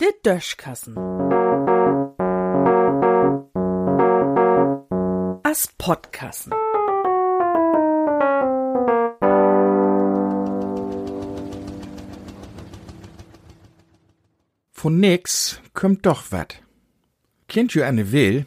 Der Döschkassen. As Podkassen. Von nix kommt doch wat. Kennt ihr eine Will?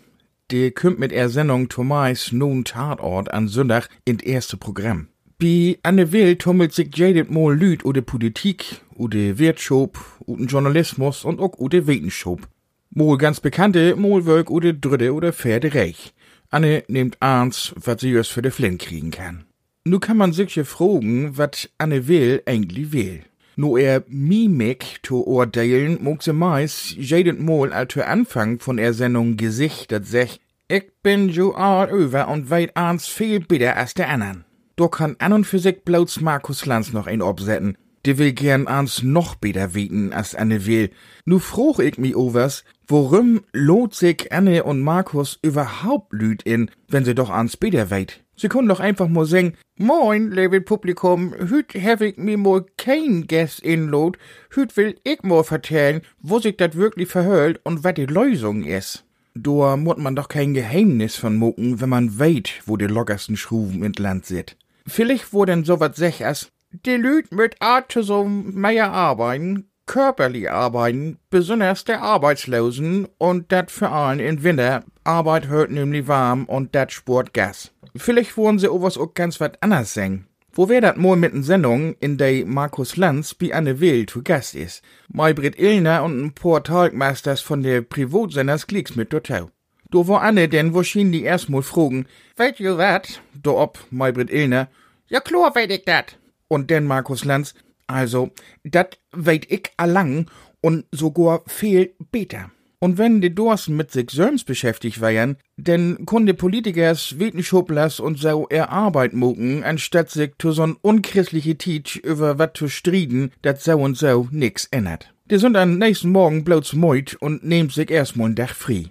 Die kommt mit der Sendung Thomas nun Tatort an Sonntag in erste Programm. Bi Anne Will tummelt sich jedet Mal Lüd oder Politik, oder Wirtschaft, oder Journalismus und auch oder Wissenschaft. Mal ganz bekannte, mal Work oder Dritte oder Pferde reich. Anne nimmt eins, was sie erst für de Flint kriegen kann. Nu kann man sich ja fragen, wat Anne Will eigentlich will. No er Mimik zu urteilen, mag sie meist jedes Mal als Anfang von der Sendung Gesicht dat sech, ich bin jo all über und weit eins viel besser als der anderen. Da kann an und für sich bloß Markus Lanz noch ein obsetten. Die will gern eins noch besser weten als Anne will. Nu froch ich mi overs, worum lohnt sich Anne und Markus überhaupt lüd in, wenn sie doch eins besser weit? Sie können doch einfach mal sagen, Moin, liebe Publikum, hüt hab ich mir mal kein Guest inload, hüt will ich mal vertellen, wo sich dat wirklich verhört und wat die Lösung is. Da muss man doch kein Geheimnis von mucken, wenn man weet, wo die lockersten Schruven in Land sit. Vielleicht wo denn so wat sech as, die Lüd mit Art so mehr arbeiten, körperlich arbeiten, besonders der Arbeitslosen und dat für allen in Winter. Arbeit hört nämlich warm und dat sport Gas. Vielleicht wollen sie owas auch ganz wat anders singen. Wo wär dat mal mit n Sendung, in der Markus Lanz bi Anne Will zu Gast is. Maybrit Illner und ein paar Talkmasters von der Privatsenders Klicks mit dazu. Do war Anne denn wahrscheinlich erstmal fragen, weißt ihr wat? Do ob Maybrit Illner, ja klar weet ich dat. Und denn Markus Lanz, also, dat weet ich allang und sogar viel beter. Und wenn die Dorsen mit sich selbst beschäftigt wären, denn kunde Politikers, Wissenschaftler und so er Arbeit mucken, anstatt sich zu so'n unchristliche Teach über wat zu striden, dat so und so nix ändert. Die sind am nächsten Morgen bloß meut und nehmt sich erstmal ein Dach frei.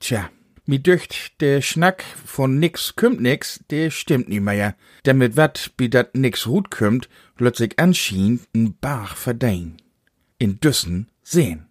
Tja, mi dücht, der Schnack von nix kümmt nix, der stimmt nie mehr. Denn mit wat, bi dat nix gut kümmt, sich anschien n Bach verdein. In Düssen sehen.